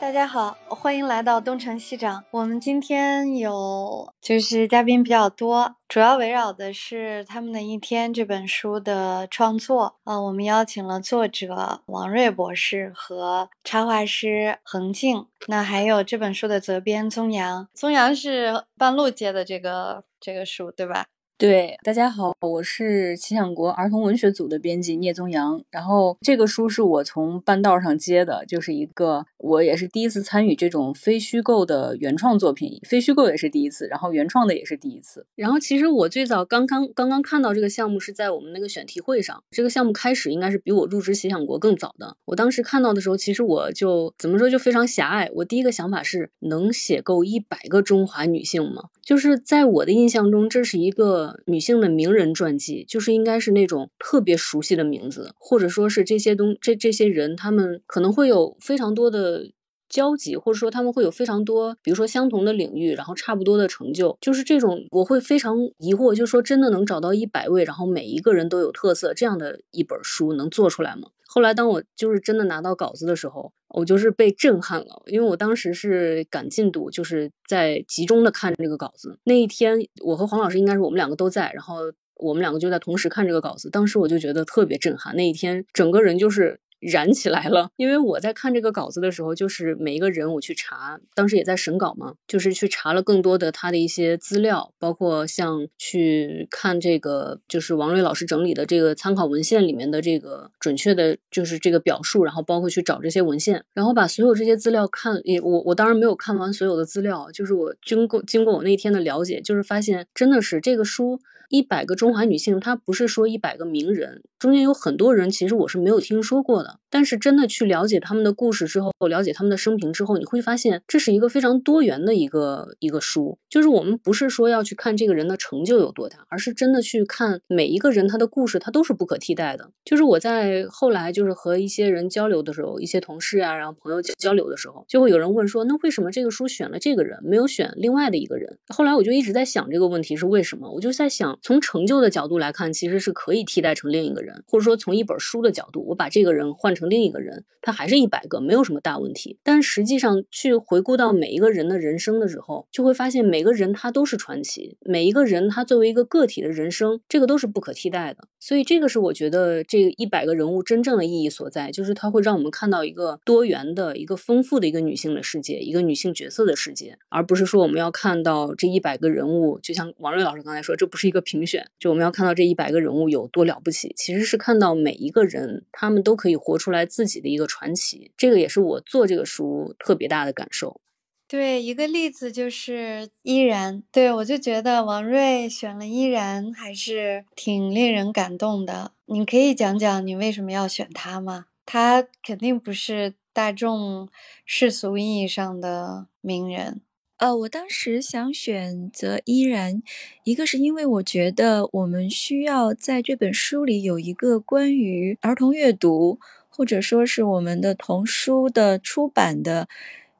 大家好，欢迎来到东城西长。我们今天有就是嘉宾比较多，主要围绕的是他们的一天这本书的创作。呃，我们邀请了作者王瑞博士和插画师恒静，那还有这本书的责编宗阳。宗阳是半路接的这个这个书，对吧？对，大家好，我是奇想国儿童文学组的编辑聂宗阳。然后这个书是我从半道上接的，就是一个我也是第一次参与这种非虚构的原创作品，非虚构也是第一次，然后原创的也是第一次。然后其实我最早刚刚刚刚看到这个项目是在我们那个选题会上，这个项目开始应该是比我入职奇想国更早的。我当时看到的时候，其实我就怎么说就非常狭隘。我第一个想法是能写够一百个中华女性吗？就是在我的印象中，这是一个。女性的名人传记，就是应该是那种特别熟悉的名字，或者说是这些东这这些人，他们可能会有非常多的交集，或者说他们会有非常多，比如说相同的领域，然后差不多的成就，就是这种我会非常疑惑，就是说真的能找到一百位，然后每一个人都有特色这样的一本书能做出来吗？后来当我就是真的拿到稿子的时候，我就是被震撼了，因为我当时是赶进度，就是在集中的看这个稿子。那一天，我和黄老师应该是我们两个都在，然后我们两个就在同时看这个稿子。当时我就觉得特别震撼，那一天整个人就是。燃起来了，因为我在看这个稿子的时候，就是每一个人我去查，当时也在审稿嘛，就是去查了更多的他的一些资料，包括像去看这个，就是王瑞老师整理的这个参考文献里面的这个准确的，就是这个表述，然后包括去找这些文献，然后把所有这些资料看，也我我当然没有看完所有的资料，就是我经过经过我那天的了解，就是发现真的是这个书。一百个中华女性，她不是说一百个名人，中间有很多人，其实我是没有听说过的。但是真的去了解他们的故事之后，了解他们的生平之后，你会发现这是一个非常多元的一个一个书。就是我们不是说要去看这个人的成就有多大，而是真的去看每一个人他的故事，他都是不可替代的。就是我在后来就是和一些人交流的时候，一些同事啊，然后朋友交流的时候，就会有人问说，那为什么这个书选了这个人，没有选另外的一个人？后来我就一直在想这个问题是为什么，我就在想。从成就的角度来看，其实是可以替代成另一个人，或者说从一本书的角度，我把这个人换成另一个人，他还是一百个，没有什么大问题。但实际上去回顾到每一个人的人生的时候，就会发现每个人他都是传奇，每一个人他作为一个个体的人生，这个都是不可替代的。所以这个是我觉得这一百个人物真正的意义所在，就是它会让我们看到一个多元的一个丰富的一个女性的世界，一个女性角色的世界，而不是说我们要看到这一百个人物，就像王瑞老师刚才说，这不是一个评选，就我们要看到这一百个人物有多了不起，其实实是看到每一个人他们都可以活出来自己的一个传奇，这个也是我做这个书特别大的感受。对，一个例子就是依然，对我就觉得王瑞选了依然还是挺令人感动的。你可以讲讲你为什么要选他吗？他肯定不是大众世俗意义上的名人。呃，我当时想选择依然，一个是因为我觉得我们需要在这本书里有一个关于儿童阅读，或者说是我们的童书的出版的。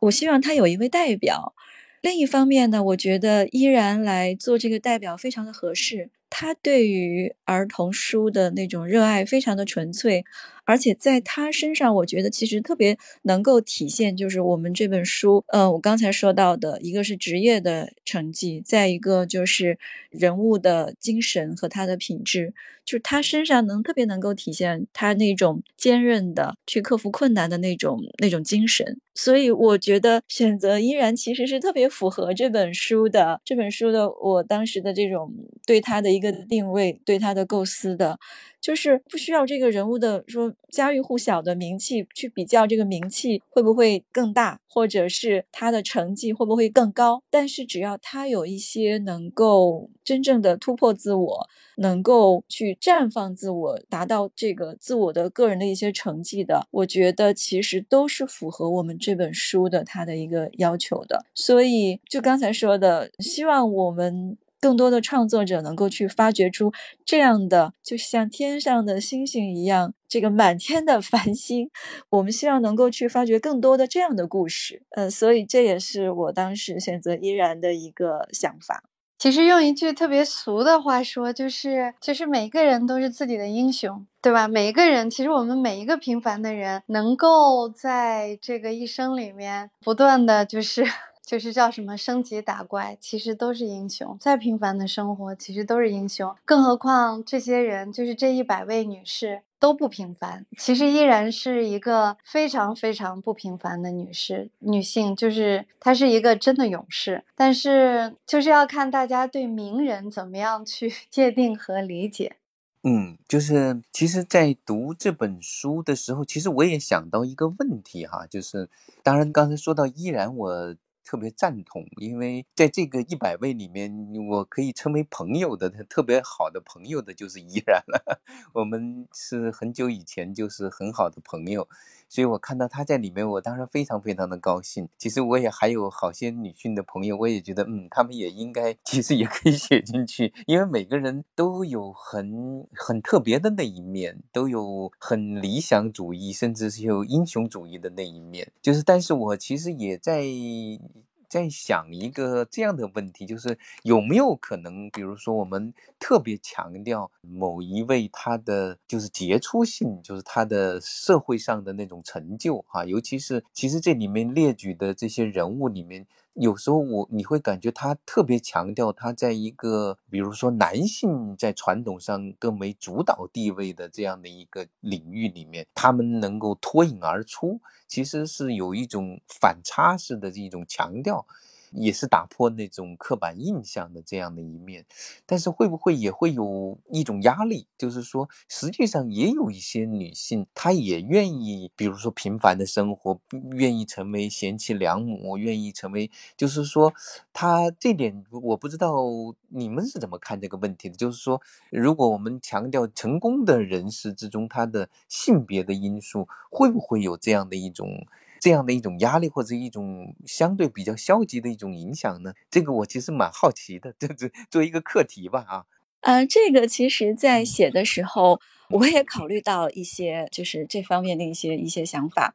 我希望他有一位代表，另一方面呢，我觉得依然来做这个代表非常的合适。他对于儿童书的那种热爱非常的纯粹。而且在他身上，我觉得其实特别能够体现，就是我们这本书，呃，我刚才说到的一个是职业的成绩，再一个就是人物的精神和他的品质，就是他身上能特别能够体现他那种坚韧的去克服困难的那种那种精神。所以我觉得选择依然其实是特别符合这本书的这本书的我当时的这种对他的一个定位，对他的构思的。就是不需要这个人物的说家喻户晓的名气去比较这个名气会不会更大，或者是他的成绩会不会更高。但是只要他有一些能够真正的突破自我，能够去绽放自我，达到这个自我的个人的一些成绩的，我觉得其实都是符合我们这本书的他的一个要求的。所以就刚才说的，希望我们。更多的创作者能够去发掘出这样的，就像天上的星星一样，这个满天的繁星。我们希望能够去发掘更多的这样的故事。呃，所以这也是我当时选择依然的一个想法。其实用一句特别俗的话说，就是就是每一个人都是自己的英雄，对吧？每一个人，其实我们每一个平凡的人，能够在这个一生里面不断的就是就是叫什么升级打怪，其实都是英雄。再平凡的生活，其实都是英雄。更何况这些人，就是这一百位女士。都不平凡，其实依然是一个非常非常不平凡的女士，女性，就是她是一个真的勇士。但是就是要看大家对名人怎么样去 界定和理解。嗯，就是其实，在读这本书的时候，其实我也想到一个问题哈，就是当然刚才说到依然我。特别赞同，因为在这个一百位里面，我可以称为朋友的、特别好的朋友的，就是依然了。我们是很久以前就是很好的朋友。所以我看到他在里面，我当时非常非常的高兴。其实我也还有好些女性的朋友，我也觉得，嗯，他们也应该，其实也可以写进去，因为每个人都有很很特别的那一面，都有很理想主义，甚至是有英雄主义的那一面。就是，但是我其实也在。在想一个这样的问题，就是有没有可能，比如说我们特别强调某一位他的就是杰出性，就是他的社会上的那种成就啊，尤其是其实这里面列举的这些人物里面。有时候我你会感觉他特别强调他在一个比如说男性在传统上更为主导地位的这样的一个领域里面，他们能够脱颖而出，其实是有一种反差式的这种强调。也是打破那种刻板印象的这样的一面，但是会不会也会有一种压力？就是说，实际上也有一些女性，她也愿意，比如说平凡的生活，愿意成为贤妻良母，愿意成为，就是说，她这点我不知道你们是怎么看这个问题的？就是说，如果我们强调成功的人士之中，他的性别的因素，会不会有这样的一种？这样的一种压力或者一种相对比较消极的一种影响呢？这个我其实蛮好奇的，这这作为一个课题吧，啊，呃，这个其实在写的时候，我也考虑到一些就是这方面的一些一些想法。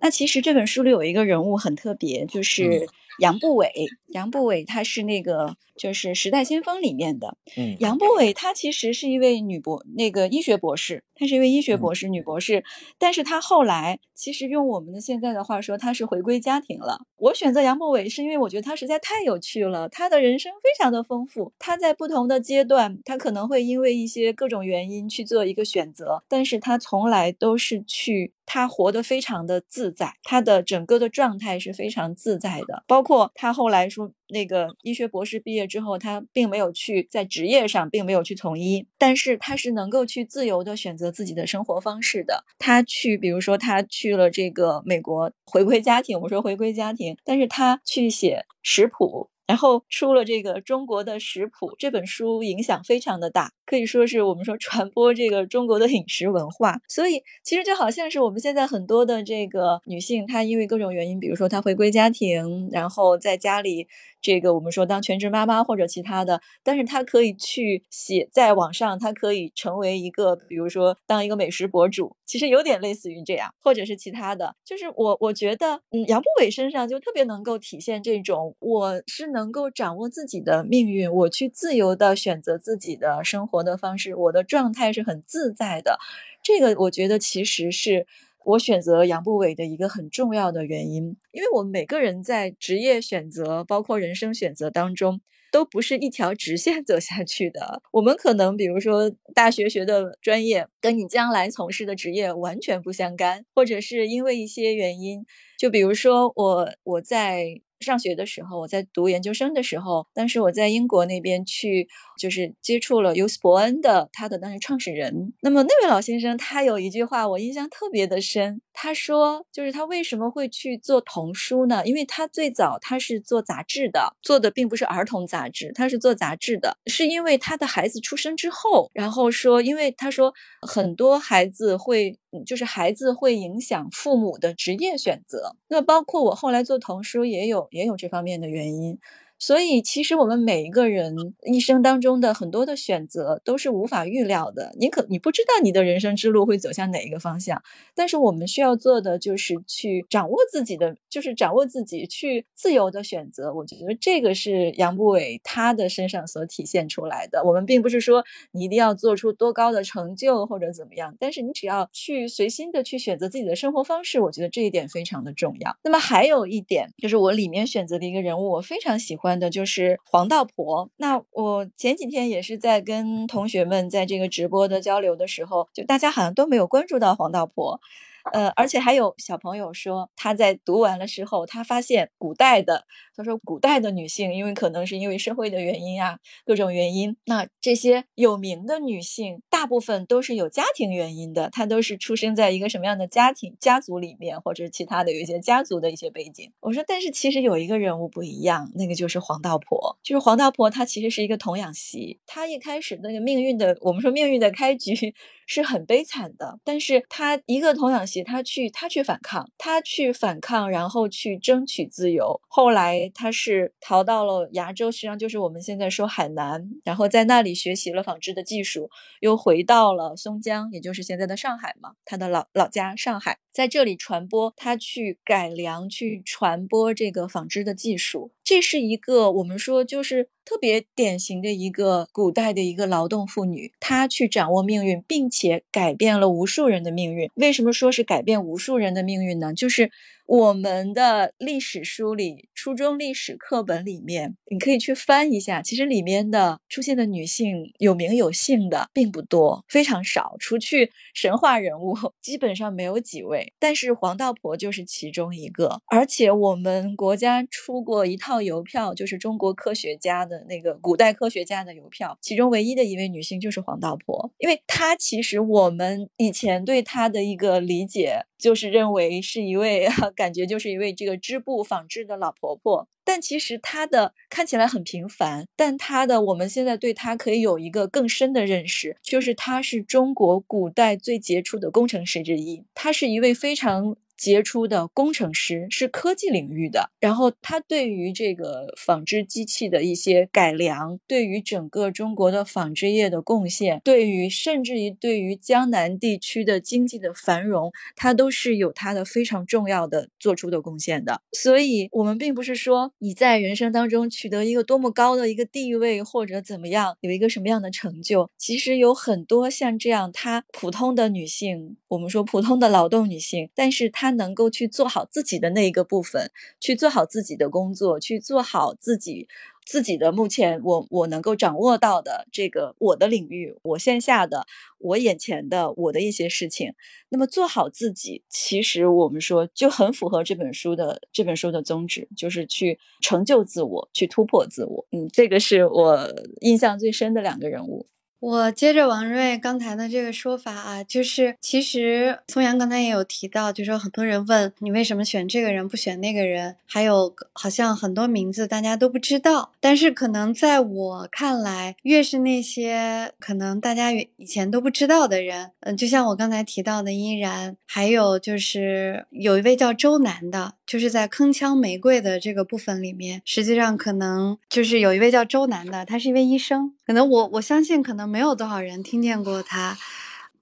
那其实这本书里有一个人物很特别，就是杨步伟。杨步伟他是那个就是《时代先锋》里面的。嗯，杨步伟她其实是一位女博，那个医学博士，她是一位医学博士，女博士。但是她后来其实用我们的现在的话说，她是回归家庭了。我选择杨步伟是因为我觉得她实在太有趣了，她的人生非常的丰富。她在不同的阶段，她可能会因为一些各种原因去做一个选择，但是她从来都是去。他活得非常的自在，他的整个的状态是非常自在的。包包括他后来说，那个医学博士毕业之后，他并没有去在职业上并没有去从医，但是他是能够去自由的选择自己的生活方式的。他去，比如说他去了这个美国回归家庭，我说回归家庭，但是他去写食谱。然后出了这个中国的食谱这本书，影响非常的大，可以说是我们说传播这个中国的饮食文化。所以其实就好像是我们现在很多的这个女性，她因为各种原因，比如说她回归家庭，然后在家里。这个我们说当全职妈妈或者其他的，但是她可以去写在网上，她可以成为一个，比如说当一个美食博主，其实有点类似于这样，或者是其他的。就是我我觉得，嗯，杨步伟身上就特别能够体现这种，我是能够掌握自己的命运，我去自由的选择自己的生活的方式，我的状态是很自在的。这个我觉得其实是。我选择杨步伟的一个很重要的原因，因为我们每个人在职业选择，包括人生选择当中，都不是一条直线 走下去的。我们可能，比如说大学学的专业，跟你将来从事的职业完全不相干，或者是因为一些原因，就比如说我我在。上学的时候，我在读研究生的时候，当时我在英国那边去，就是接触了尤斯伯恩的他的当时创始人。那么那位老先生他有一句话我印象特别的深，他说就是他为什么会去做童书呢？因为他最早他是做杂志的，做的并不是儿童杂志，他是做杂志的，是因为他的孩子出生之后，然后说，因为他说很多孩子会。就是孩子会影响父母的职业选择，那包括我后来做童书也有也有这方面的原因。所以，其实我们每一个人一生当中的很多的选择都是无法预料的。你可你不知道你的人生之路会走向哪一个方向，但是我们需要做的就是去掌握自己的，就是掌握自己去自由的选择。我觉得这个是杨步伟他的身上所体现出来的。我们并不是说你一定要做出多高的成就或者怎么样，但是你只要去随心的去选择自己的生活方式，我觉得这一点非常的重要。那么还有一点就是我里面选择的一个人物，我非常喜欢。的就是黄道婆。那我前几天也是在跟同学们在这个直播的交流的时候，就大家好像都没有关注到黄道婆。呃，而且还有小朋友说，他在读完了之后，他发现古代的，他说古代的女性，因为可能是因为社会的原因啊，各种原因，那这些有名的女性，大部分都是有家庭原因的，她都是出生在一个什么样的家庭家族里面，或者其他的有一些家族的一些背景。我说，但是其实有一个人物不一样，那个就是黄道婆，就是黄道婆，她其实是一个童养媳，她一开始那个命运的，我们说命运的开局。是很悲惨的，但是他一个童养媳，他去他去反抗，他去反抗，然后去争取自由。后来他是逃到了崖州，实际上就是我们现在说海南，然后在那里学习了纺织的技术，又回到了松江，也就是现在的上海嘛，他的老老家上海，在这里传播，他去改良，去传播这个纺织的技术。这是一个我们说就是特别典型的一个古代的一个劳动妇女，她去掌握命运，并且改变了无数人的命运。为什么说是改变无数人的命运呢？就是。我们的历史书里，初中历史课本里面，你可以去翻一下。其实里面的出现的女性有名有姓的并不多，非常少。除去神话人物，基本上没有几位。但是黄道婆就是其中一个。而且我们国家出过一套邮票，就是中国科学家的那个古代科学家的邮票，其中唯一的一位女性就是黄道婆，因为她其实我们以前对她的一个理解。就是认为是一位，感觉就是一位这个织布纺织的老婆婆，但其实她的看起来很平凡，但她的我们现在对她可以有一个更深的认识，就是她是中国古代最杰出的工程师之一，她是一位非常。杰出的工程师是科技领域的，然后他对于这个纺织机器的一些改良，对于整个中国的纺织业的贡献，对于甚至于对于江南地区的经济的繁荣，他都是有他的非常重要的做出的贡献的。所以，我们并不是说你在人生当中取得一个多么高的一个地位或者怎么样，有一个什么样的成就，其实有很多像这样，她普通的女性，我们说普通的劳动女性，但是她。能够去做好自己的那一个部分，去做好自己的工作，去做好自己自己的目前我我能够掌握到的这个我的领域，我线下的我眼前的我的一些事情。那么做好自己，其实我们说就很符合这本书的这本书的宗旨，就是去成就自我，去突破自我。嗯，这个是我印象最深的两个人物。我接着王瑞刚才的这个说法啊，就是其实松阳刚才也有提到，就说很多人问你为什么选这个人不选那个人，还有好像很多名字大家都不知道，但是可能在我看来，越是那些可能大家以前都不知道的人，嗯，就像我刚才提到的依然，还有就是有一位叫周南的。就是在铿锵玫瑰的这个部分里面，实际上可能就是有一位叫周南的，他是一位医生。可能我我相信，可能没有多少人听见过他。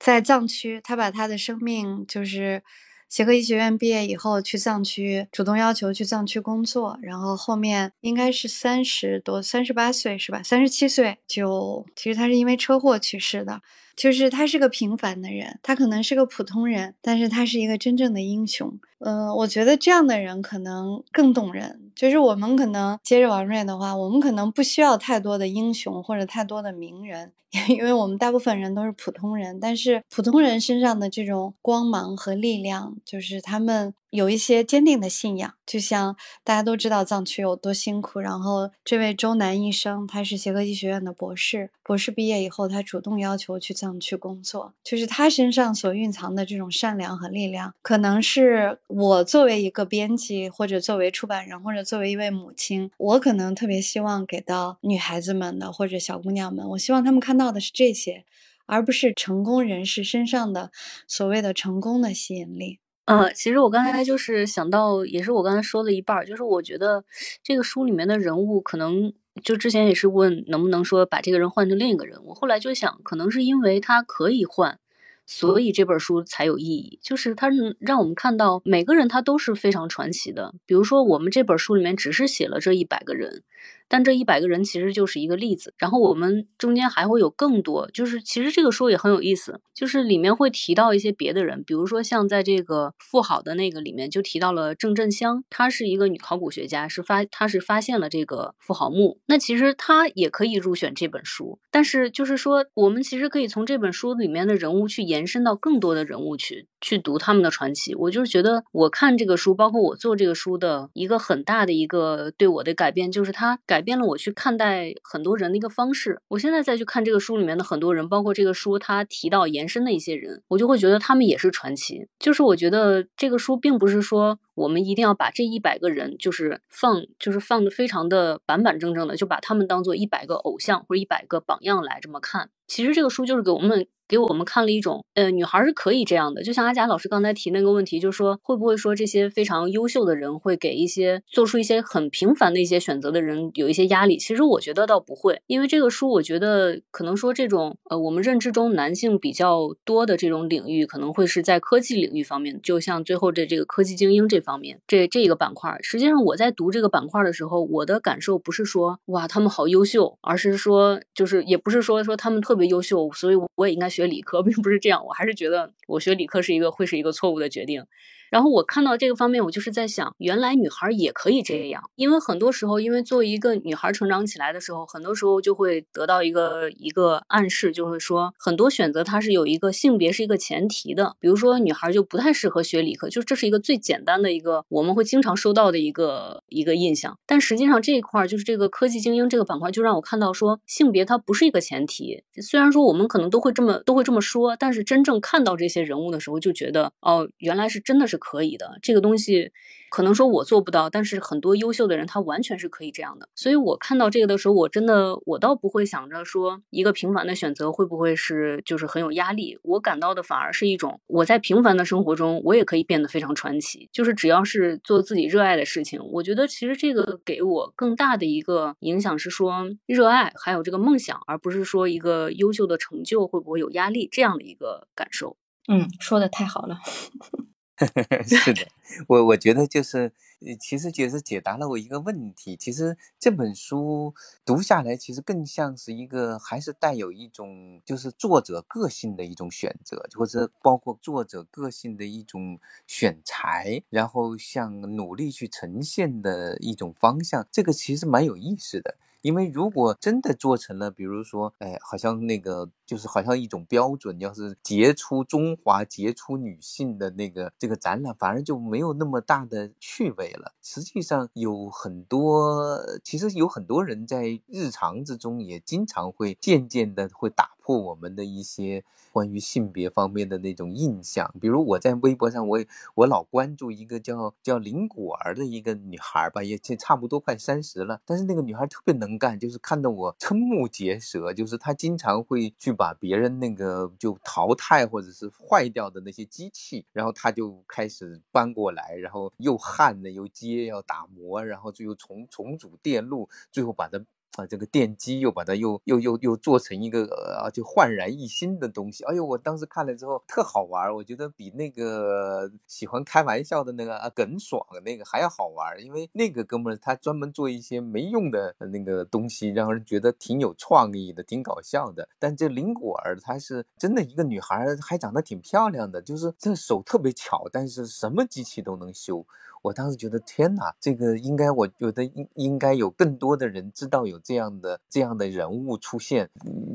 在藏区，他把他的生命，就是协和医学院毕业以后去藏区，主动要求去藏区工作，然后后面应该是三十多，三十八岁是吧？三十七岁就其实他是因为车祸去世的。就是他是个平凡的人，他可能是个普通人，但是他是一个真正的英雄。嗯，我觉得这样的人可能更动人。就是我们可能接着王瑞的话，我们可能不需要太多的英雄或者太多的名人，因为我们大部分人都是普通人。但是普通人身上的这种光芒和力量，就是他们。有一些坚定的信仰，就像大家都知道藏区有多辛苦。然后这位周南医生，他是协和医学院的博士，博士毕业以后，他主动要求去藏区工作。就是他身上所蕴藏的这种善良和力量，可能是我作为一个编辑，或者作为出版人，或者作为一位母亲，我可能特别希望给到女孩子们的，或者小姑娘们，我希望她们看到的是这些，而不是成功人士身上的所谓的成功的吸引力。呃，其实我刚才就是想到，也是我刚才说的一半儿，就是我觉得这个书里面的人物可能就之前也是问能不能说把这个人换成另一个人，我后来就想，可能是因为他可以换。所以这本书才有意义，就是它让我们看到每个人他都是非常传奇的。比如说，我们这本书里面只是写了这一百个人。但这一百个人其实就是一个例子，然后我们中间还会有更多，就是其实这个书也很有意思，就是里面会提到一些别的人，比如说像在这个富豪的那个里面就提到了郑振香，她是一个女考古学家，是发她是发现了这个富豪墓，那其实她也可以入选这本书，但是就是说我们其实可以从这本书里面的人物去延伸到更多的人物去去读他们的传奇，我就是觉得我看这个书，包括我做这个书的一个很大的一个对我的改变，就是它改。改变了我去看待很多人的一个方式。我现在再去看这个书里面的很多人，包括这个书他提到延伸的一些人，我就会觉得他们也是传奇。就是我觉得这个书并不是说我们一定要把这一百个人就是放，就是放的非常的板板正正的，就把他们当做一百个偶像或者一百个榜样来这么看。其实这个书就是给我们。给我们看了一种，呃，女孩是可以这样的，就像阿贾老师刚才提那个问题，就是说会不会说这些非常优秀的人会给一些做出一些很平凡的一些选择的人有一些压力？其实我觉得倒不会，因为这个书我觉得可能说这种，呃，我们认知中男性比较多的这种领域，可能会是在科技领域方面，就像最后的这个科技精英这方方面，这这个板块。实际上我在读这个板块的时候，我的感受不是说哇他们好优秀，而是说就是也不是说说他们特别优秀，所以我也应该。学理科并不是这样，我还是觉得我学理科是一个会是一个错误的决定。然后我看到这个方面，我就是在想，原来女孩也可以这样。因为很多时候，因为作为一个女孩成长起来的时候，很多时候就会得到一个一个暗示，就会说很多选择它是有一个性别是一个前提的。比如说，女孩就不太适合学理科，就这是一个最简单的一个我们会经常收到的一个一个印象。但实际上这一块就是这个科技精英这个板块，就让我看到说性别它不是一个前提。虽然说我们可能都会这么都会这么说，但是真正看到这些人物的时候，就觉得哦，原来是真的是。可以的，这个东西可能说我做不到，但是很多优秀的人他完全是可以这样的。所以我看到这个的时候，我真的我倒不会想着说一个平凡的选择会不会是就是很有压力。我感到的反而是一种我在平凡的生活中我也可以变得非常传奇。就是只要是做自己热爱的事情，我觉得其实这个给我更大的一个影响是说热爱还有这个梦想，而不是说一个优秀的成就会不会有压力这样的一个感受。嗯，说的太好了。是的，我我觉得就是，其实就是解答了我一个问题。其实这本书读下来，其实更像是一个，还是带有一种就是作者个性的一种选择，或者包括作者个性的一种选材，然后向努力去呈现的一种方向。这个其实蛮有意思的。因为如果真的做成了，比如说，哎，好像那个就是好像一种标准，要是杰出中华杰出女性的那个这个展览，反而就没有那么大的趣味了。实际上有很多，其实有很多人在日常之中也经常会渐渐的会打破我们的一些。关于性别方面的那种印象，比如我在微博上，我我老关注一个叫叫林果儿的一个女孩吧，也差不多快三十了，但是那个女孩特别能干，就是看得我瞠目结舌，就是她经常会去把别人那个就淘汰或者是坏掉的那些机器，然后他就开始搬过来，然后又焊的又接要打磨，然后最后重重组电路，最后把它。啊，这个电机又把它又又又又做成一个呃，就焕然一新的东西。哎呦，我当时看了之后特好玩，我觉得比那个喜欢开玩笑的那个啊耿爽的那个还要好玩，因为那个哥们儿他专门做一些没用的那个东西，让人觉得挺有创意的，挺搞笑的。但这林果儿她是真的一个女孩，还长得挺漂亮的，就是这手特别巧，但是什么机器都能修。我当时觉得天哪，这个应该我觉得应应该有更多的人知道有这样的这样的人物出现，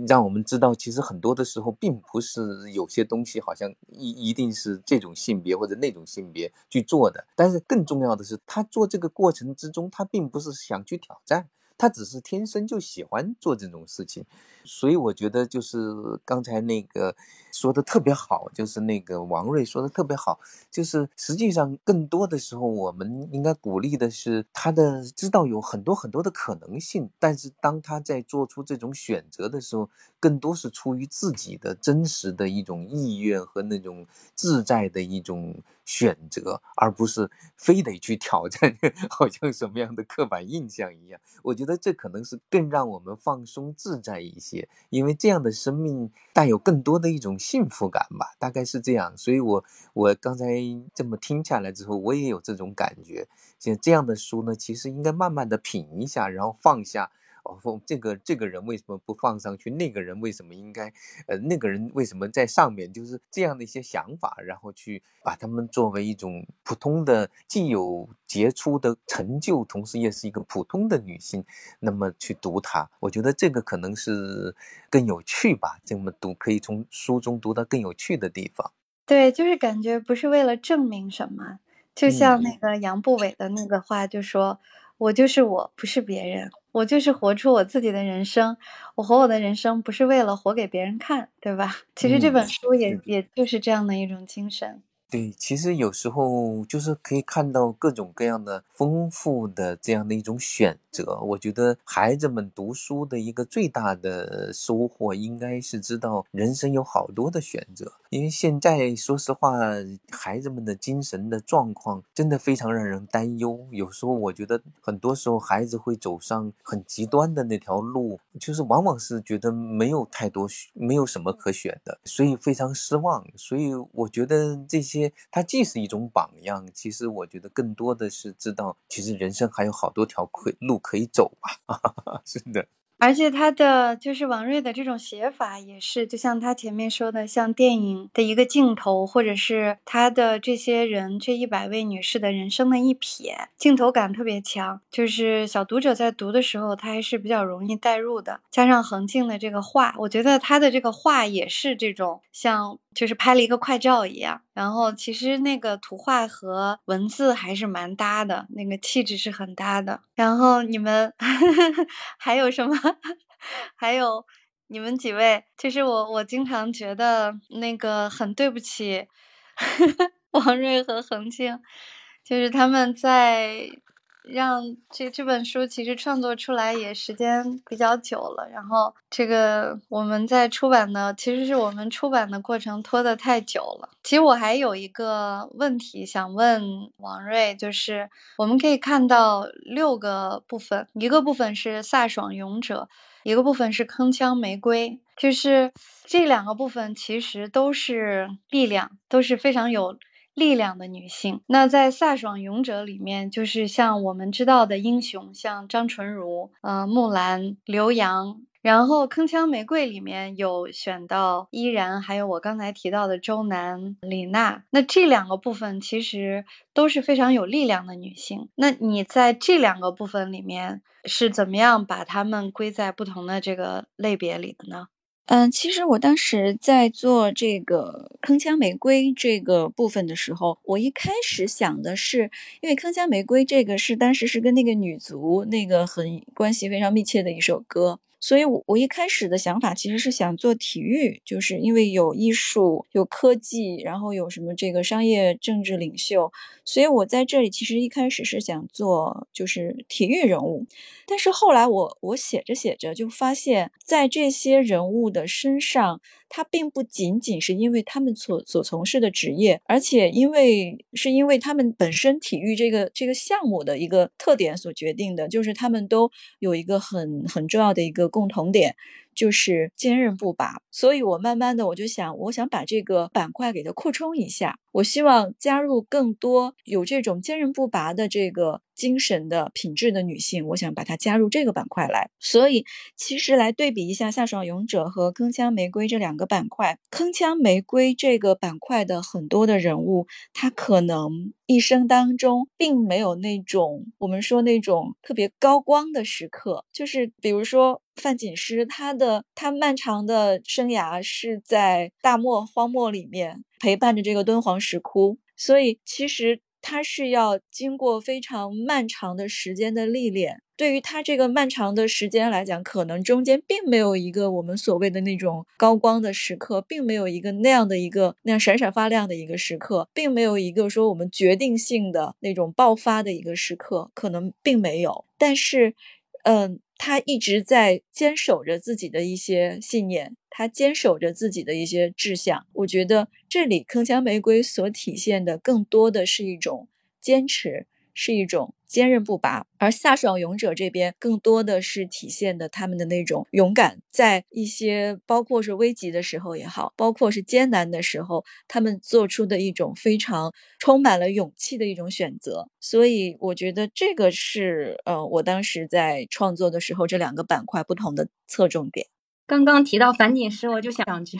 让我们知道其实很多的时候并不是有些东西好像一一定是这种性别或者那种性别去做的，但是更重要的是他做这个过程之中，他并不是想去挑战。他只是天生就喜欢做这种事情，所以我觉得就是刚才那个说的特别好，就是那个王瑞说的特别好，就是实际上更多的时候我们应该鼓励的是他的知道有很多很多的可能性，但是当他在做出这种选择的时候。更多是出于自己的真实的一种意愿和那种自在的一种选择，而不是非得去挑战，好像什么样的刻板印象一样。我觉得这可能是更让我们放松自在一些，因为这样的生命带有更多的一种幸福感吧，大概是这样。所以我我刚才这么听下来之后，我也有这种感觉。像这样的书呢，其实应该慢慢的品一下，然后放下。哦，这个这个人为什么不放上去？那个人为什么应该？呃，那个人为什么在上面？就是这样的一些想法，然后去把他们作为一种普通的、既有杰出的成就，同时也是一个普通的女性，那么去读它，我觉得这个可能是更有趣吧。这么读，可以从书中读到更有趣的地方。对，就是感觉不是为了证明什么，就像那个杨步伟的那个话，就说。我就是我，不是别人。我就是活出我自己的人生。我活我的人生，不是为了活给别人看，对吧？其实这本书也也就是这样的一种精神。对，其实有时候就是可以看到各种各样的丰富的这样的一种选择。我觉得孩子们读书的一个最大的收获，应该是知道人生有好多的选择。因为现在说实话，孩子们的精神的状况真的非常让人担忧。有时候我觉得，很多时候孩子会走上很极端的那条路，就是往往是觉得没有太多，没有什么可选的，所以非常失望。所以我觉得这些，它既是一种榜样，其实我觉得更多的是知道，其实人生还有好多条路可以走吧。是的。而且他的就是王瑞的这种写法也是，就像他前面说的，像电影的一个镜头，或者是他的这些人这一百位女士的人生的一瞥，镜头感特别强。就是小读者在读的时候，他还是比较容易代入的。加上恒静的这个画，我觉得他的这个画也是这种像就是拍了一个快照一样。然后其实那个图画和文字还是蛮搭的，那个气质是很搭的。然后你们 还有什么？还有你们几位，其实我我经常觉得那个很对不起 王瑞和恒庆，就是他们在让这这本书其实创作出来也时间比较久了，然后这个我们在出版的其实是我们出版的过程拖得太久了。其实我还有一个问题想问王瑞，就是我们可以看到六个部分，一个部分是飒爽勇者。一个部分是铿锵玫瑰，就是这两个部分其实都是力量，都是非常有力量的女性。那在飒爽勇者里面，就是像我们知道的英雄，像张纯如、呃木兰、刘洋。然后铿锵玫瑰里面有选到依然，还有我刚才提到的周南、李娜。那这两个部分其实都是非常有力量的女性。那你在这两个部分里面是怎么样把她们归在不同的这个类别里的呢？嗯，其实我当时在做这个铿锵玫瑰这个部分的时候，我一开始想的是，因为铿锵玫瑰这个是当时是跟那个女足那个很关系非常密切的一首歌。所以，我我一开始的想法其实是想做体育，就是因为有艺术、有科技，然后有什么这个商业政治领袖，所以我在这里其实一开始是想做就是体育人物。但是后来我我写着写着就发现，在这些人物的身上，他并不仅仅是因为他们所所从事的职业，而且因为是因为他们本身体育这个这个项目的一个特点所决定的，就是他们都有一个很很重要的一个。共同点就是坚韧不拔，所以我慢慢的我就想，我想把这个板块给它扩充一下，我希望加入更多有这种坚韧不拔的这个精神的品质的女性，我想把它加入这个板块来。所以其实来对比一下飒爽勇者和铿锵玫瑰这两个板块，铿锵玫瑰这个板块的很多的人物，他可能一生当中并没有那种我们说那种特别高光的时刻，就是比如说。范锦诗，他的他漫长的生涯是在大漠荒漠里面陪伴着这个敦煌石窟，所以其实他是要经过非常漫长的时间的历练。对于他这个漫长的时间来讲，可能中间并没有一个我们所谓的那种高光的时刻，并没有一个那样的一个那样闪闪发亮的一个时刻，并没有一个说我们决定性的那种爆发的一个时刻，可能并没有。但是。嗯，他一直在坚守着自己的一些信念，他坚守着自己的一些志向。我觉得这里铿锵玫瑰所体现的更多的是一种坚持。是一种坚韧不拔，而飒爽勇者这边更多的是体现的他们的那种勇敢，在一些包括是危急的时候也好，包括是艰难的时候，他们做出的一种非常充满了勇气的一种选择。所以我觉得这个是呃，我当时在创作的时候这两个板块不同的侧重点。刚刚提到樊锦诗，我就想两句，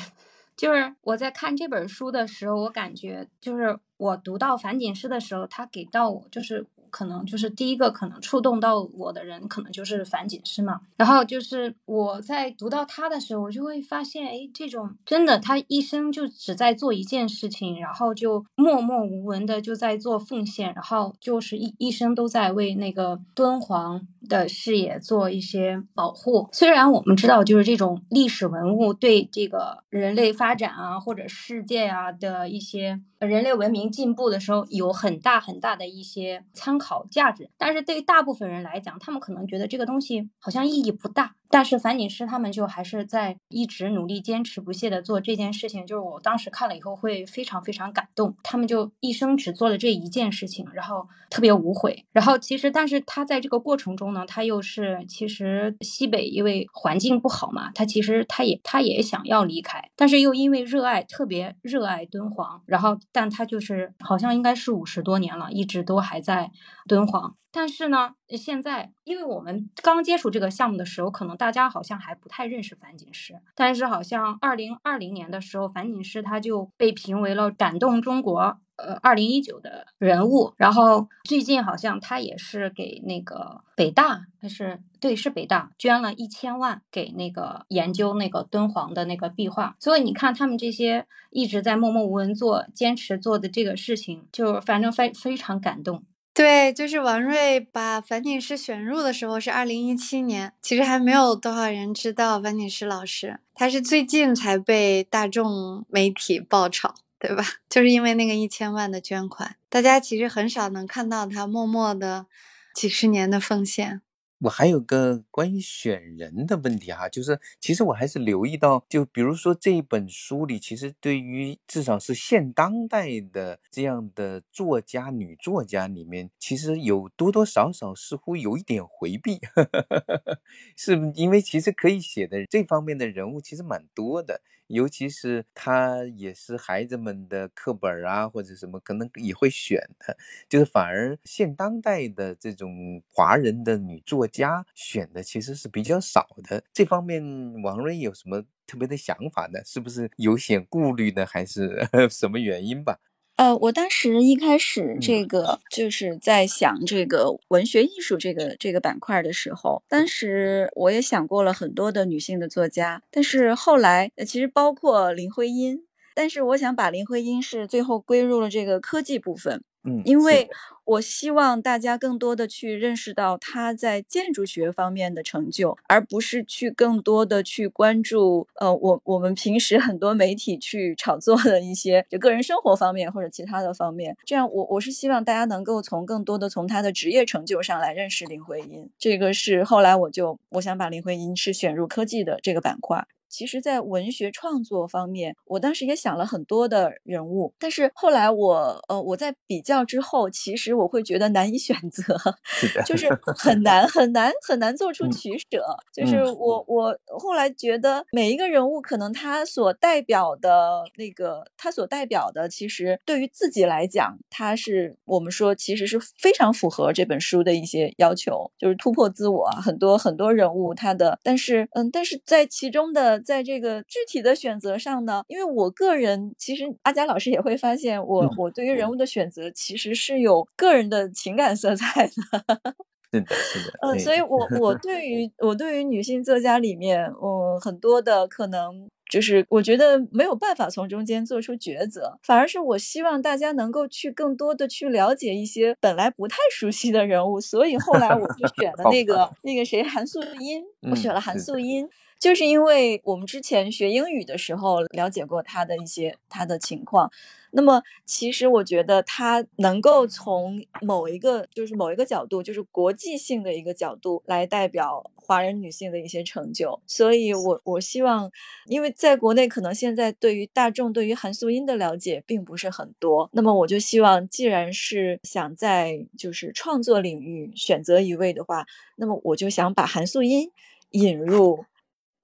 就是我在看这本书的时候，我感觉就是。我读到樊锦诗的时候，他给到我就是可能就是第一个可能触动到我的人，可能就是樊锦诗嘛。然后就是我在读到他的时候，我就会发现，哎，这种真的他一生就只在做一件事情，然后就默默无闻的就在做奉献，然后就是一一生都在为那个敦煌的事业做一些保护。虽然我们知道，就是这种历史文物对这个人类发展啊，或者世界啊的一些。人类文明进步的时候有很大很大的一些参考价值，但是对于大部分人来讲，他们可能觉得这个东西好像意义不大。但是樊锦诗他们就还是在一直努力、坚持不懈的做这件事情，就是我当时看了以后会非常非常感动。他们就一生只做了这一件事情，然后特别无悔。然后其实，但是他在这个过程中呢，他又是其实西北因为环境不好嘛，他其实他也他也想要离开，但是又因为热爱，特别热爱敦煌，然后但他就是好像应该是五十多年了，一直都还在敦煌。但是呢，现在因为我们刚接触这个项目的时候，可能大家好像还不太认识樊锦诗。但是好像二零二零年的时候，樊锦诗他就被评为了感动中国呃二零一九的人物。然后最近好像他也是给那个北大还是对是北大捐了一千万给那个研究那个敦煌的那个壁画。所以你看他们这些一直在默默无闻做、坚持做的这个事情，就反正非非常感动。对，就是王瑞把樊锦诗选入的时候是二零一七年，其实还没有多少人知道樊锦诗老师，她是最近才被大众媒体爆炒，对吧？就是因为那个一千万的捐款，大家其实很少能看到她默默的几十年的奉献。我还有个关于选人的问题哈，就是其实我还是留意到，就比如说这一本书里，其实对于至少是现当代的这样的作家女作家里面，其实有多多少少似乎有一点回避，是因为其实可以写的这方面的人物其实蛮多的。尤其是他也是孩子们的课本啊，或者什么可能也会选的，就是反而现当代的这种华人的女作家选的其实是比较少的。这方面王瑞有什么特别的想法呢？是不是有些顾虑呢？还是 什么原因吧？呃，我当时一开始这个就是在想这个文学艺术这个这个板块的时候，当时我也想过了很多的女性的作家，但是后来其实包括林徽因，但是我想把林徽因是最后归入了这个科技部分。嗯，因为我希望大家更多的去认识到他在建筑学方面的成就，而不是去更多的去关注，呃，我我们平时很多媒体去炒作的一些就个人生活方面或者其他的方面。这样，我我是希望大家能够从更多的从他的职业成就上来认识林徽因。这个是后来我就我想把林徽因是选入科技的这个板块。其实，在文学创作方面，我当时也想了很多的人物，但是后来我，呃，我在比较之后，其实我会觉得难以选择，就是 很难很难很难做出取舍。就是我我后来觉得每一个人物，可能他所代表的那个，他所代表的，其实对于自己来讲，他是我们说其实是非常符合这本书的一些要求，就是突破自我。很多很多人物，他的，但是嗯，但是在其中的。在这个具体的选择上呢，因为我个人其实阿佳老师也会发现，我我对于人物的选择其实是有个人的情感色彩的。是的，是的。嗯，所以我我对 于我对于女性作家里面，嗯，很多的可能就是我觉得没有办法从中间做出抉择，反而是我希望大家能够去更多的去了解一些本来不太熟悉的人物，所以后来我就选了那个那个谁韩素英，我选了韩素英。就是因为我们之前学英语的时候了解过他的一些他的情况。那么，其实我觉得他能够从某一个，就是某一个角度，就是国际性的一个角度来代表华人女性的一些成就。所以，我我希望，因为在国内可能现在对于大众对于韩素英的了解并不是很多，那么我就希望，既然是想在就是创作领域选择一位的话，那么我就想把韩素英引入。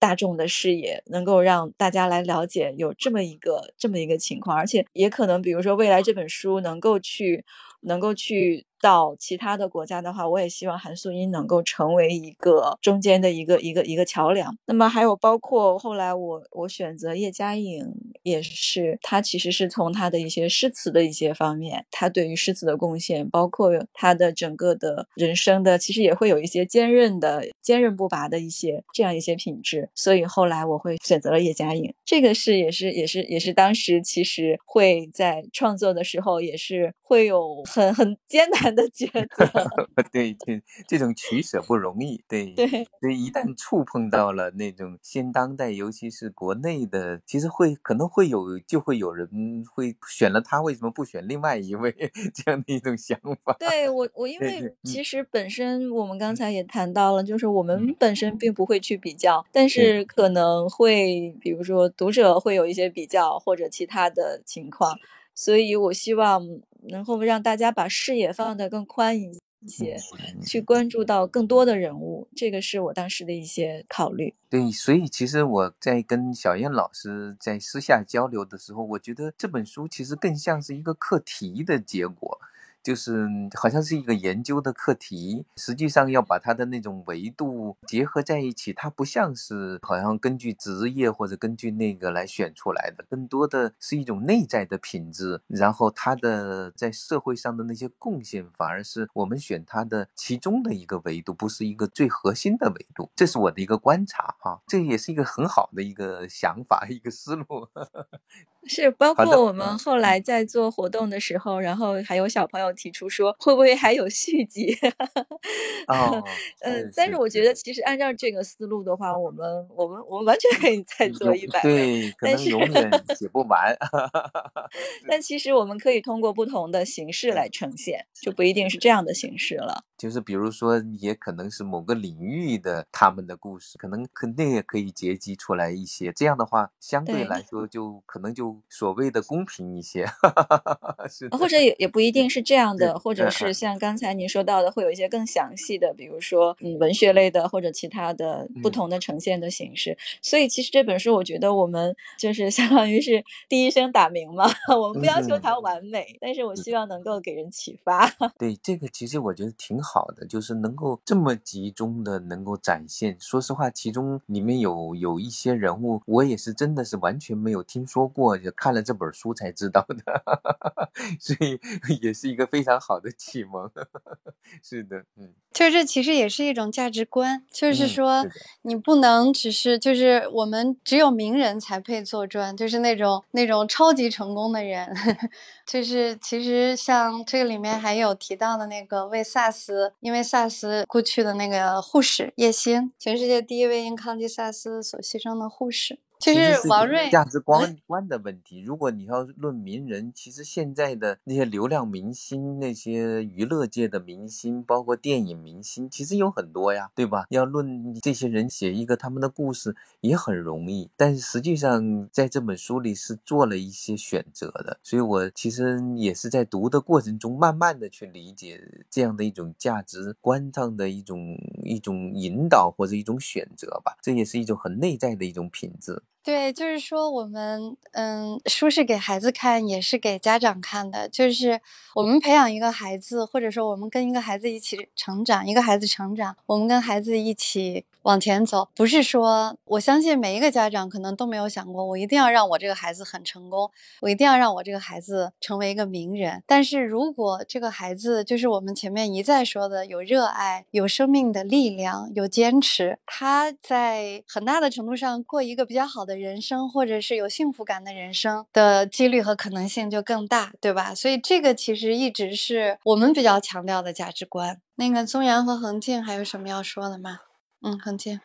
大众的视野能够让大家来了解有这么一个这么一个情况，而且也可能，比如说未来这本书能够去能够去。到其他的国家的话，我也希望韩素英能够成为一个中间的一个一个一个桥梁。那么还有包括后来我我选择叶嘉颖，也是他其实是从他的一些诗词的一些方面，他对于诗词的贡献，包括他的整个的人生的，其实也会有一些坚韧的、坚韧不拔的一些这样一些品质。所以后来我会选择了叶嘉颖，这个是也是也是也是当时其实会在创作的时候也是会有很很艰难。的抉择，对对，这种取舍不容易。对对，所以一旦触碰到了那种新当代，尤其是国内的，其实会可能会有，就会有人会选了他，为什么不选另外一位 这样的一种想法？对我，我因为其实本身我们刚才也谈到了，就是我们本身并不会去比较，但是可能会，比如说读者会有一些比较或者其他的情况，所以我希望。能够让大家把视野放得更宽一些，去关注到更多的人物，这个是我当时的一些考虑。对，所以其实我在跟小燕老师在私下交流的时候，我觉得这本书其实更像是一个课题的结果。就是好像是一个研究的课题，实际上要把它的那种维度结合在一起，它不像是好像根据职业或者根据那个来选出来的，更多的是一种内在的品质，然后他的在社会上的那些贡献，反而是我们选他的其中的一个维度，不是一个最核心的维度。这是我的一个观察哈，这也是一个很好的一个想法，一个思路。是，包括我们后来在做活动的时候，然后还有小朋友提出说，会不会还有续集？哦，嗯，但是我觉得其实按照这个思路的话，我们我们我们完全可以再做一百对，可能永远写不完。但其实我们可以通过不同的形式来呈现，就不一定是这样的形式了。就是比如说，也可能是某个领域的他们的故事，可能肯定也可以结集出来一些。这样的话，相对来说就可能就所谓的公平一些。是，或者也也不一定是这样的，或者是像刚才您说到的，会有一些更详细的，比如说嗯文学类的或者其他的不同的呈现的形式。所以其实这本书，我觉得我们就是相当于是第一声打鸣嘛。我们不要求它完美，但是我希望能够给人启发。对这个，其实我觉得挺好。好的，就是能够这么集中的能够展现。说实话，其中里面有有一些人物，我也是真的是完全没有听说过，就看了这本书才知道的，所以也是一个非常好的启蒙。是的，嗯，就是这其实也是一种价值观，就是说你不能只是就是我们只有名人才配做传，就是那种那种超级成功的人，就是其实像这个里面还有提到的那个为萨斯。因为萨斯过去的那个护士叶欣，全世界第一位因抗击萨斯所牺牲的护士。其实王瑞价值观观的问题，如果你要论名人，其实现在的那些流量明星、那些娱乐界的明星，包括电影明星，其实有很多呀，对吧？要论这些人写一个他们的故事也很容易，但是实际上在这本书里是做了一些选择的，所以我其实也是在读的过程中，慢慢的去理解这样的一种价值观上的一种一种引导或者一种选择吧，这也是一种很内在的一种品质。对，就是说我们，嗯，书是给孩子看，也是给家长看的。就是我们培养一个孩子，或者说我们跟一个孩子一起成长，一个孩子成长，我们跟孩子一起往前走，不是说我相信每一个家长可能都没有想过，我一定要让我这个孩子很成功，我一定要让我这个孩子成为一个名人。但是如果这个孩子就是我们前面一再说的，有热爱，有生命的力量，有坚持，他在很大的程度上过一个比较好的。人生，或者是有幸福感的人生的几率和可能性就更大，对吧？所以这个其实一直是我们比较强调的价值观。那个宗阳和恒静还有什么要说的吗？嗯，恒静。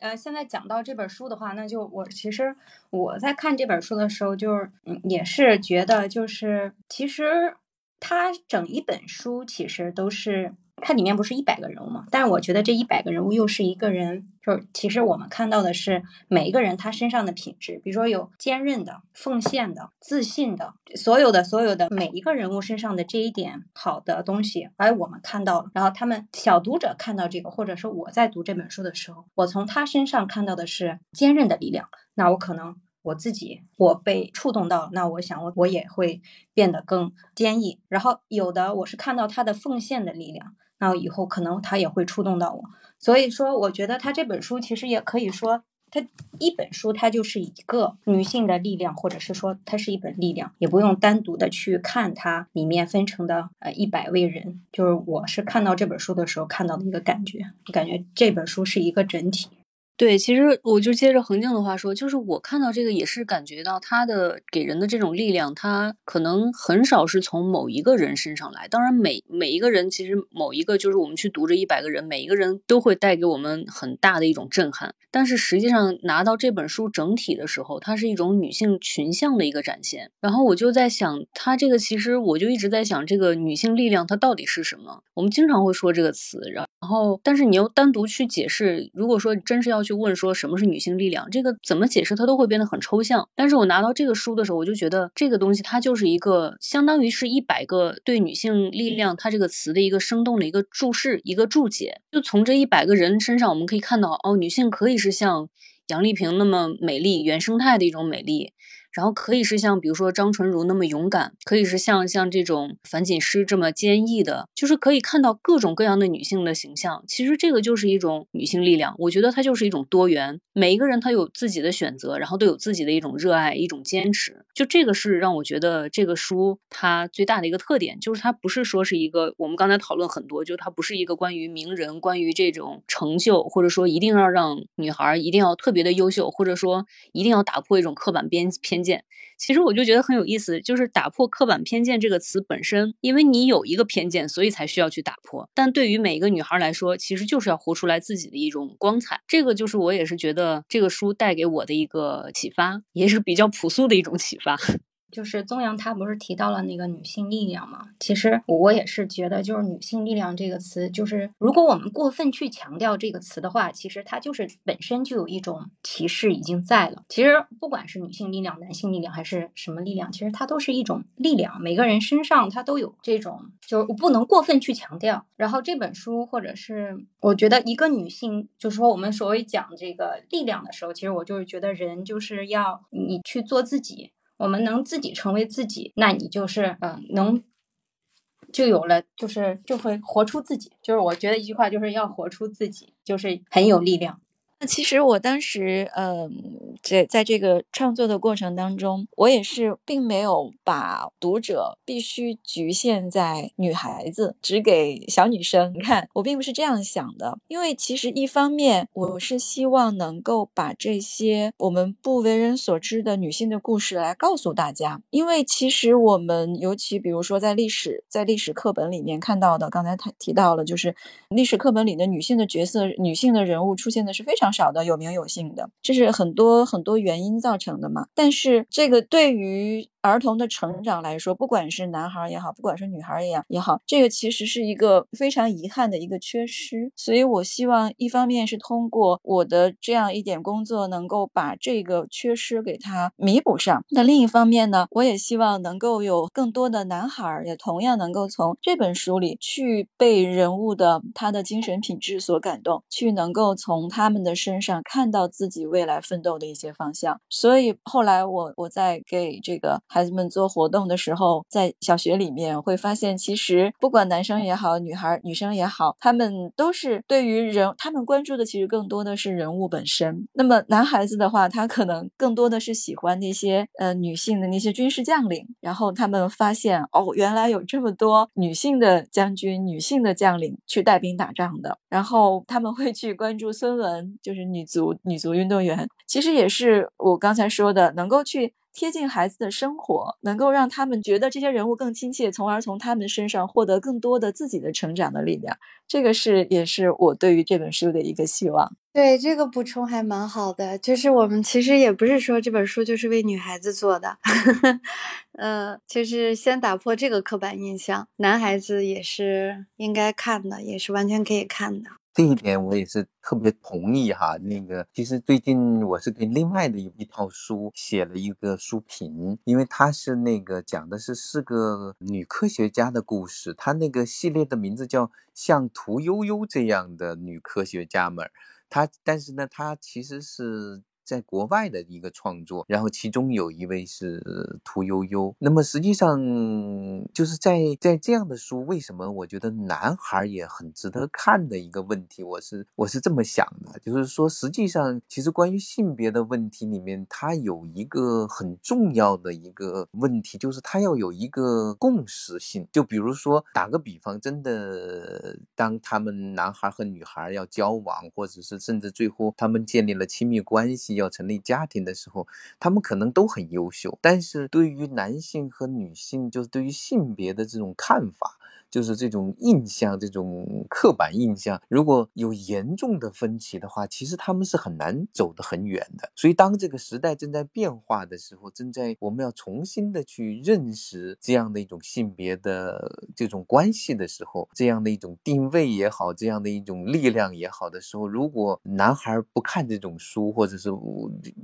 呃，现在讲到这本书的话，那就我其实我在看这本书的时候，就是，也是觉得就是其实它整一本书其实都是。它里面不是一百个人物嘛？但是我觉得这一百个人物又是一个人，就是其实我们看到的是每一个人他身上的品质，比如说有坚韧的、奉献的、自信的，所有的所有的每一个人物身上的这一点好的东西，而我们看到了。然后他们小读者看到这个，或者说我在读这本书的时候，我从他身上看到的是坚韧的力量。那我可能我自己我被触动到，那我想我我也会变得更坚毅。然后有的我是看到他的奉献的力量。那以后可能他也会触动到我，所以说我觉得他这本书其实也可以说，他一本书它就是一个女性的力量，或者是说它是一本力量，也不用单独的去看它里面分成的呃一百位人，就是我是看到这本书的时候看到的一个感觉，感觉这本书是一个整体。对，其实我就接着恒静的话说，就是我看到这个也是感觉到他的给人的这种力量，他可能很少是从某一个人身上来。当然，每每一个人其实某一个就是我们去读这一百个人，每一个人都会带给我们很大的一种震撼。但是实际上拿到这本书整体的时候，它是一种女性群像的一个展现。然后我就在想，他这个其实我就一直在想，这个女性力量它到底是什么？我们经常会说这个词，然后但是你要单独去解释，如果说真是要去问说什么是女性力量，这个怎么解释它都会变得很抽象。但是我拿到这个书的时候，我就觉得这个东西它就是一个相当于是一百个对女性力量它这个词的一个生动的一个注释，一个注解。就从这一百个人身上，我们可以看到，哦，女性可以是像杨丽萍那么美丽、原生态的一种美丽。然后可以是像比如说张纯如那么勇敢，可以是像像这种樊锦诗这么坚毅的，就是可以看到各种各样的女性的形象。其实这个就是一种女性力量，我觉得它就是一种多元。每一个人他有自己的选择，然后都有自己的一种热爱、一种坚持。就这个是让我觉得这个书它最大的一个特点，就是它不是说是一个我们刚才讨论很多，就它不是一个关于名人、关于这种成就，或者说一定要让女孩一定要特别的优秀，或者说一定要打破一种刻板边偏。见，其实我就觉得很有意思，就是打破刻板偏见这个词本身，因为你有一个偏见，所以才需要去打破。但对于每一个女孩来说，其实就是要活出来自己的一种光彩。这个就是我也是觉得这个书带给我的一个启发，也是比较朴素的一种启发。就是宗阳他不是提到了那个女性力量嘛？其实我也是觉得，就是女性力量这个词，就是如果我们过分去强调这个词的话，其实它就是本身就有一种歧视已经在了。其实不管是女性力量、男性力量还是什么力量，其实它都是一种力量，每个人身上它都有这种，就是不能过分去强调。然后这本书或者是我觉得一个女性，就是说我们所谓讲这个力量的时候，其实我就是觉得人就是要你去做自己。我们能自己成为自己，那你就是嗯，能就有了，就是就会活出自己。就是我觉得一句话，就是要活出自己，就是很有力量。那其实我当时，嗯，在在这个创作的过程当中，我也是并没有把读者必须局限在女孩子，只给小女生看。我并不是这样想的，因为其实一方面，我是希望能够把这些我们不为人所知的女性的故事来告诉大家。因为其实我们尤其比如说在历史在历史课本里面看到的，刚才他提到了，就是历史课本里的女性的角色、女性的人物出现的是非常。少的有名有姓的，这是很多很多原因造成的嘛。但是这个对于。儿童的成长来说，不管是男孩也好，不管是女孩也也好，这个其实是一个非常遗憾的一个缺失。所以我希望一方面是通过我的这样一点工作，能够把这个缺失给他弥补上。那另一方面呢，我也希望能够有更多的男孩也同样能够从这本书里去被人物的他的精神品质所感动，去能够从他们的身上看到自己未来奋斗的一些方向。所以后来我我在给这个。孩子们做活动的时候，在小学里面会发现，其实不管男生也好，女孩、女生也好，他们都是对于人，他们关注的其实更多的是人物本身。那么男孩子的话，他可能更多的是喜欢那些呃女性的那些军事将领，然后他们发现哦，原来有这么多女性的将军、女性的将领去带兵打仗的，然后他们会去关注孙文，就是女足女足运动员，其实也是我刚才说的，能够去。贴近孩子的生活，能够让他们觉得这些人物更亲切，从而从他们身上获得更多的自己的成长的力量。这个是也是我对于这本书的一个希望。对这个补充还蛮好的，就是我们其实也不是说这本书就是为女孩子做的，呃，就是先打破这个刻板印象，男孩子也是应该看的，也是完全可以看的。这一点我也是特别同意哈。那个其实最近我是给另外的一一套书写了一个书评，因为它是那个讲的是四个女科学家的故事，它那个系列的名字叫像屠呦呦这样的女科学家们。它但是呢，它其实是。在国外的一个创作，然后其中有一位是屠呦呦。那么实际上就是在在这样的书，为什么我觉得男孩也很值得看的一个问题，我是我是这么想的，就是说实际上其实关于性别的问题里面，它有一个很重要的一个问题，就是它要有一个共识性。就比如说打个比方，真的当他们男孩和女孩要交往，或者是甚至最后他们建立了亲密关系。要成立家庭的时候，他们可能都很优秀，但是对于男性和女性，就是对于性别的这种看法。就是这种印象，这种刻板印象，如果有严重的分歧的话，其实他们是很难走得很远的。所以，当这个时代正在变化的时候，正在我们要重新的去认识这样的一种性别的这种关系的时候，这样的一种定位也好，这样的一种力量也好的时候，如果男孩不看这种书，或者是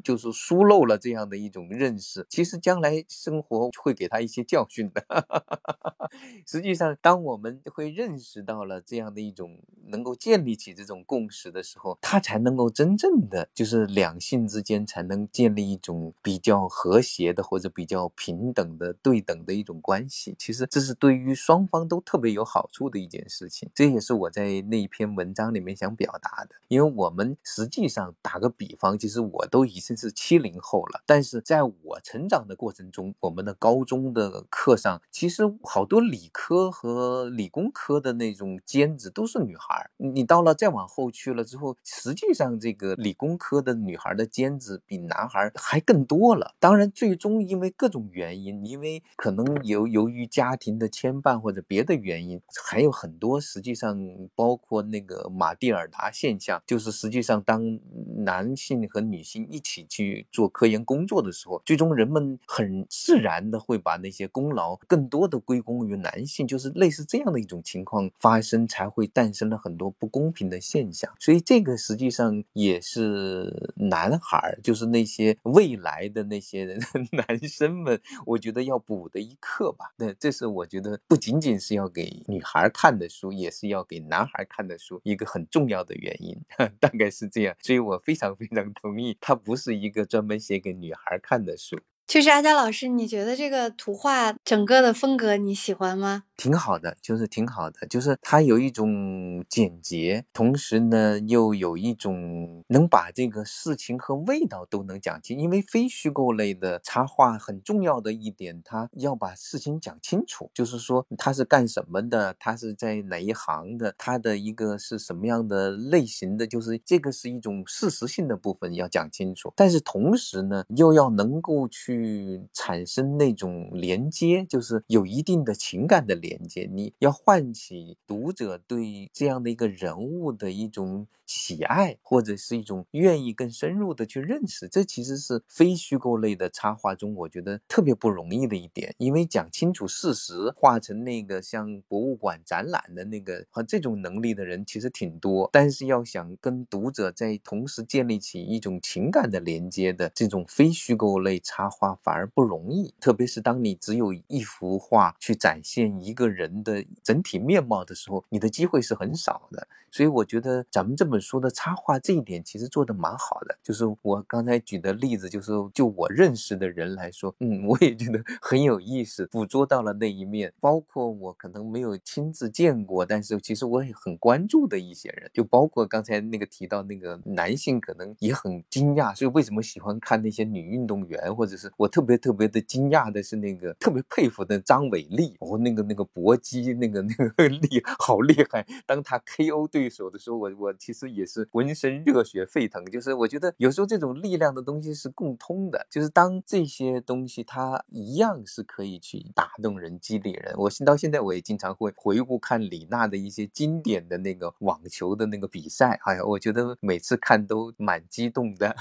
就是疏漏了这样的一种认识，其实将来生活会给他一些教训的。实际上，当我们会认识到了这样的一种能够建立起这种共识的时候，他才能够真正的就是两性之间才能建立一种比较和谐的或者比较平等的对等的一种关系。其实这是对于双方都特别有好处的一件事情。这也是我在那一篇文章里面想表达的。因为我们实际上打个比方，其实我都已经是七零后了，但是在我成长的过程中，我们的高中的课上，其实好多理科和，理工科的那种尖子都是女孩，你到了再往后去了之后，实际上这个理工科的女孩的尖子比男孩还更多了。当然，最终因为各种原因，因为可能由由于家庭的牵绊或者别的原因，还有很多实际上包括那个马蒂尔达现象，就是实际上当男性和女性一起去做科研工作的时候，最终人们很自然的会把那些功劳更多的归功于男性，就是类似。这样的一种情况发生，才会诞生了很多不公平的现象。所以这个实际上也是男孩，就是那些未来的那些人 男生们，我觉得要补的一课吧。那这是我觉得不仅仅是要给女孩看的书，也是要给男孩看的书，一个很重要的原因，大概是这样。所以我非常非常同意，它不是一个专门写给女孩看的书。就是阿佳老师，你觉得这个图画整个的风格你喜欢吗？挺好的，就是挺好的，就是它有一种简洁，同时呢又有一种能把这个事情和味道都能讲清。因为非虚构类的插画很重要的一点，它要把事情讲清楚，就是说它是干什么的，它是在哪一行的，它的一个是什么样的类型的，就是这个是一种事实性的部分要讲清楚。但是同时呢，又要能够去去产生那种连接，就是有一定的情感的。连接，你要唤起读者对这样的一个人物的一种喜爱，或者是一种愿意更深入的去认识。这其实是非虚构类的插画中，我觉得特别不容易的一点。因为讲清楚事实，画成那个像博物馆展览的那个和这种能力的人其实挺多，但是要想跟读者在同时建立起一种情感的连接的这种非虚构类插画反而不容易。特别是当你只有一幅画去展现一个。人的整体面貌的时候，你的机会是很少的。所以我觉得咱们这本书的插画这一点其实做的蛮好的。就是我刚才举的例子，就是就我认识的人来说，嗯，我也觉得很有意思，捕捉到了那一面。包括我可能没有亲自见过，但是其实我也很关注的一些人，就包括刚才那个提到那个男性，可能也很惊讶，所以为什么喜欢看那些女运动员，或者是我特别特别的惊讶的是那个特别佩服的张伟丽，哦，那个那个搏击那个那个 厉好厉害。当他 KO 对手的时候，我我其实也是浑身热血沸腾。就是我觉得有时候这种力量的东西是共通的，就是当这些东西它一样是可以去打动人、激励人。我到现在我也经常会回顾看李娜的一些经典的那个网球的那个比赛，哎呀，我觉得每次看都蛮激动的。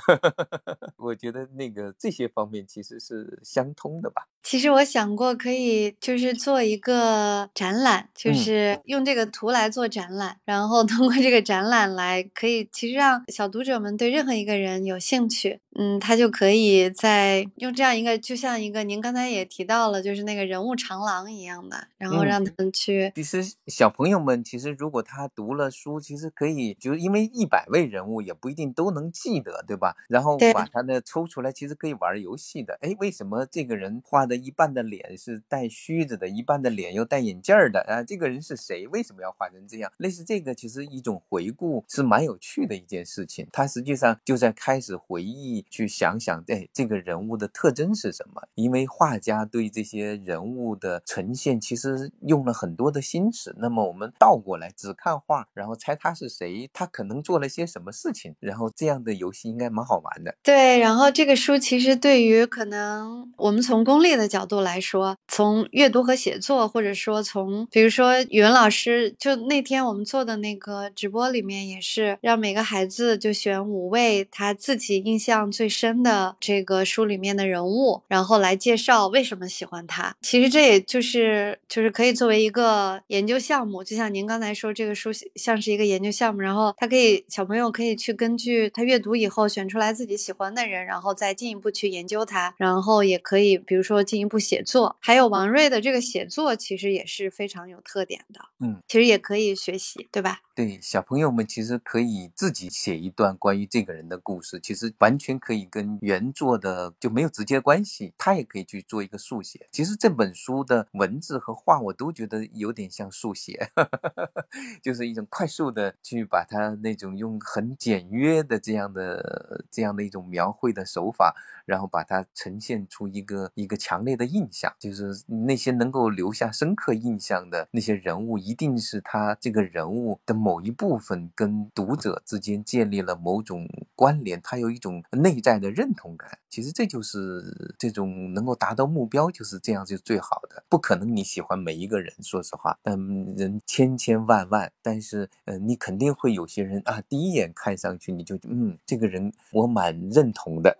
我觉得那个这些方面实是相通的吧。其实我想过，可以就是做一个展览，就嗯是用这个图来做展览，然后通过这个展览来，可以其实让小读者们对任何一个人有兴趣，嗯，他就可以在用这样一个，就像一个您刚才也提到了，就是那个人物长廊一样的，然后嗯让他们去，其实小朋友们，其实如果他读了书，其实可以，就是因为一百位人物也不一定都能记得，对吧？然后把他的抽出来，其实可以玩游戏的。哎，为什么这个人画的一半的脸是带须子的，一半的脸又戴眼镜儿的啊？这个人是谁？为什么要画成这样？类似这个，其实一种回顾是蛮有趣的一件事情。他实际上就在开始回忆，去想想，哎，这个人物的特征是什么？因为画家对这些人物的呈现，其实用了很多的心思。那么我们倒过来只看画，然后猜他是谁，他可能做了些什么事情，然后这样的游戏应该蛮好玩的。对，然后这个书其实对于可能我们从功利的角度来说，从阅读和写作，或者说从比如说语文老师，就那天我们做的那个直播里面，也是让每个孩子就选五位他自己印象最深的这个书里面的人物，然后来介绍为什么喜欢他。其实这也就是就是可以作为一个研究项目，就像您刚才说，这个书像是一个研究项目，然后他可以小朋友可以去根据他阅读以后选出来自己喜欢的人，然后再进一步去研究他，然后也可以比如说进一步写作。还有王瑞的这个写作其实也是非常有特点的，嗯，其实也可以学习，对吧？对，小朋友们其实可以自己写一段关于这个人的故事，其实完全可以跟原作的就没有直接关系，他也可以去做一个速写。其实这本书的文字和画，我都觉得有点像速写，就是一种快速的去把它那种用很简约的这样的这样的一种描绘的手法，然后把它呈现出一个一个强烈的印象，就是那些能够留下深刻印象的那些人物，一定是他这个人物的某一部分跟读者之间建立了某种关联，他有一种内在的认同感。其实这就是这种能够达到目标，就是这样是最好的。不可能你喜欢每一个人，说实话，嗯，人千千万万，但是呃，你肯定会有些人啊，第一眼看上去你就嗯，这个人我蛮认同的，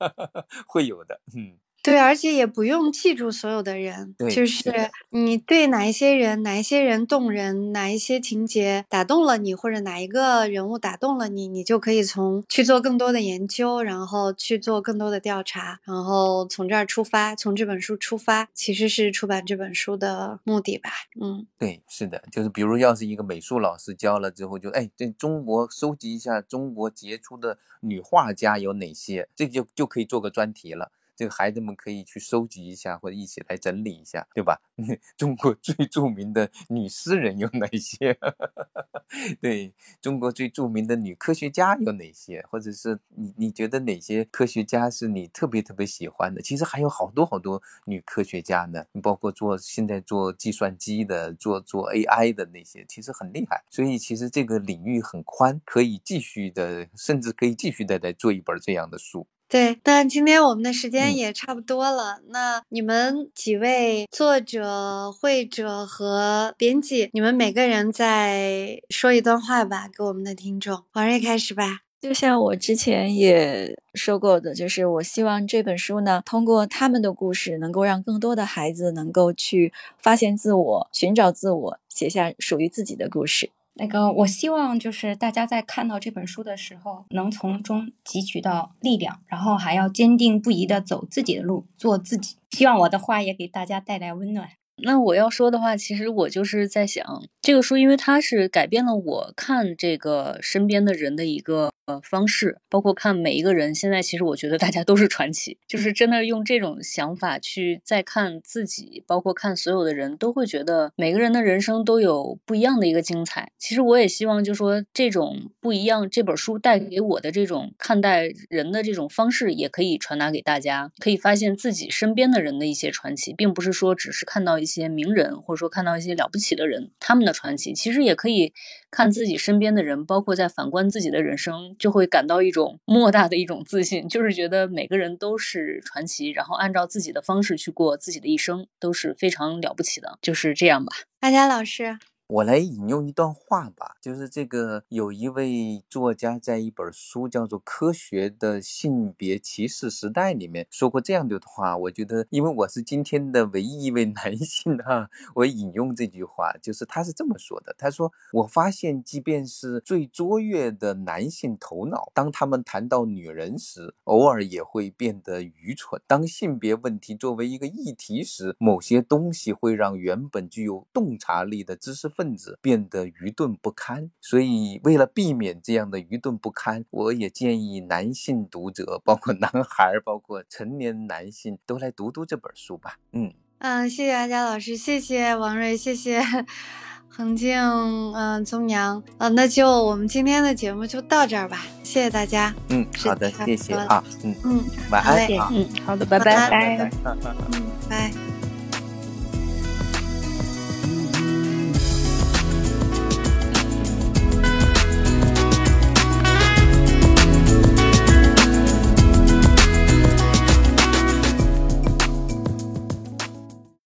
会有的，嗯。对，而且也不用记住所有的人，对就是你对哪一些人、哪一些人动人，哪一些情节打动了你，或者哪一个人物打动了你，你就可以从去做更多的研究，然后去做更多的调查，然后从这儿出发，从这本书出发，其实是出版这本书的目的吧。嗯，对，是的，就是比如要是一个美术老师教了之后就，哎，这中国收集一下中国杰出的女画家有哪些，这就就可以做个专题了。这个孩子们可以去收集一下，或者一起来整理一下，对吧？中国最著名的女诗人有哪些？对中国最著名的女科学家有哪些？或者是你你觉得哪些科学家是你特别特别喜欢的？其实还有好多好多女科学家呢，包括做现在做计算机的、做做 AI 的那些，其实很厉害。所以其实这个领域很宽，可以继续的，甚至可以继续的来做一本这样的书。对，那今天我们的时间嗯也差不多了。那你们几位作者、会者和编辑，你们每个人再说一段话吧，给我们的听众。王瑞开始吧。就像我之前也说过的，就是我希望这本书呢，通过他们的故事，能够让更多的孩子能够去发现自我、寻找自我，写下属于自己的故事。那个，我希望就是大家在看到这本书的时候，能从中汲取到力量，然后还要坚定不移的走自己的路，做自己。希望我的话也给大家带来温暖。那我要说的话，其实我就是在想，这个书，因为它是改变了我看这个身边的人的一个呃方式，包括看每一个人。现在其实我觉得大家都是传奇，就是真的用这种想法去再看自己，包括看所有的人，都会觉得每个人的人生都有不一样的一个精彩。其实我也希望，就说这种不一样，这本书带给我的这种看待人的这种方式，也可以传达给大家，可以发现自己身边的人的一些传奇，并不是说只是看到一。些名人，或者说看到一些了不起的人，他们传奇，其实也可以看自己身边的人，包括在反观自己的人生，就会感到一种 莫大的一种自信，就是觉得每个人都是传奇，然后按照自己的方式去过自己的一生，都是非常了不起的，就是这样吧。阿佳老师。我来引用一段话吧，就是这个有一位作家在一本书叫做《科学的性别歧视时代》里面说过这样的话。我觉得，因为我是今天的唯一一位男性哈，我引用这句话，就是他是这么说的：他说，我发现，即便是最卓越的男性头脑，当他们谈到女人时，偶尔也会变得愚蠢。当性别问题作为一个议题时，某些东西会让原本具有洞察力的知识。子变得愚钝不堪，所以为了避免这样的愚钝不堪，我也建议男性读者，包括男孩，包括成年男性，都来读读这本书吧。嗯嗯，谢谢阿佳老师，谢谢王瑞，谢谢 恒静，嗯，宗阳，啊，那就我们今天的节目就到这儿吧，谢谢大家。嗯，好的，谢谢啊，嗯嗯，晚安，嗯，好的，拜拜，拜，嗯，拜。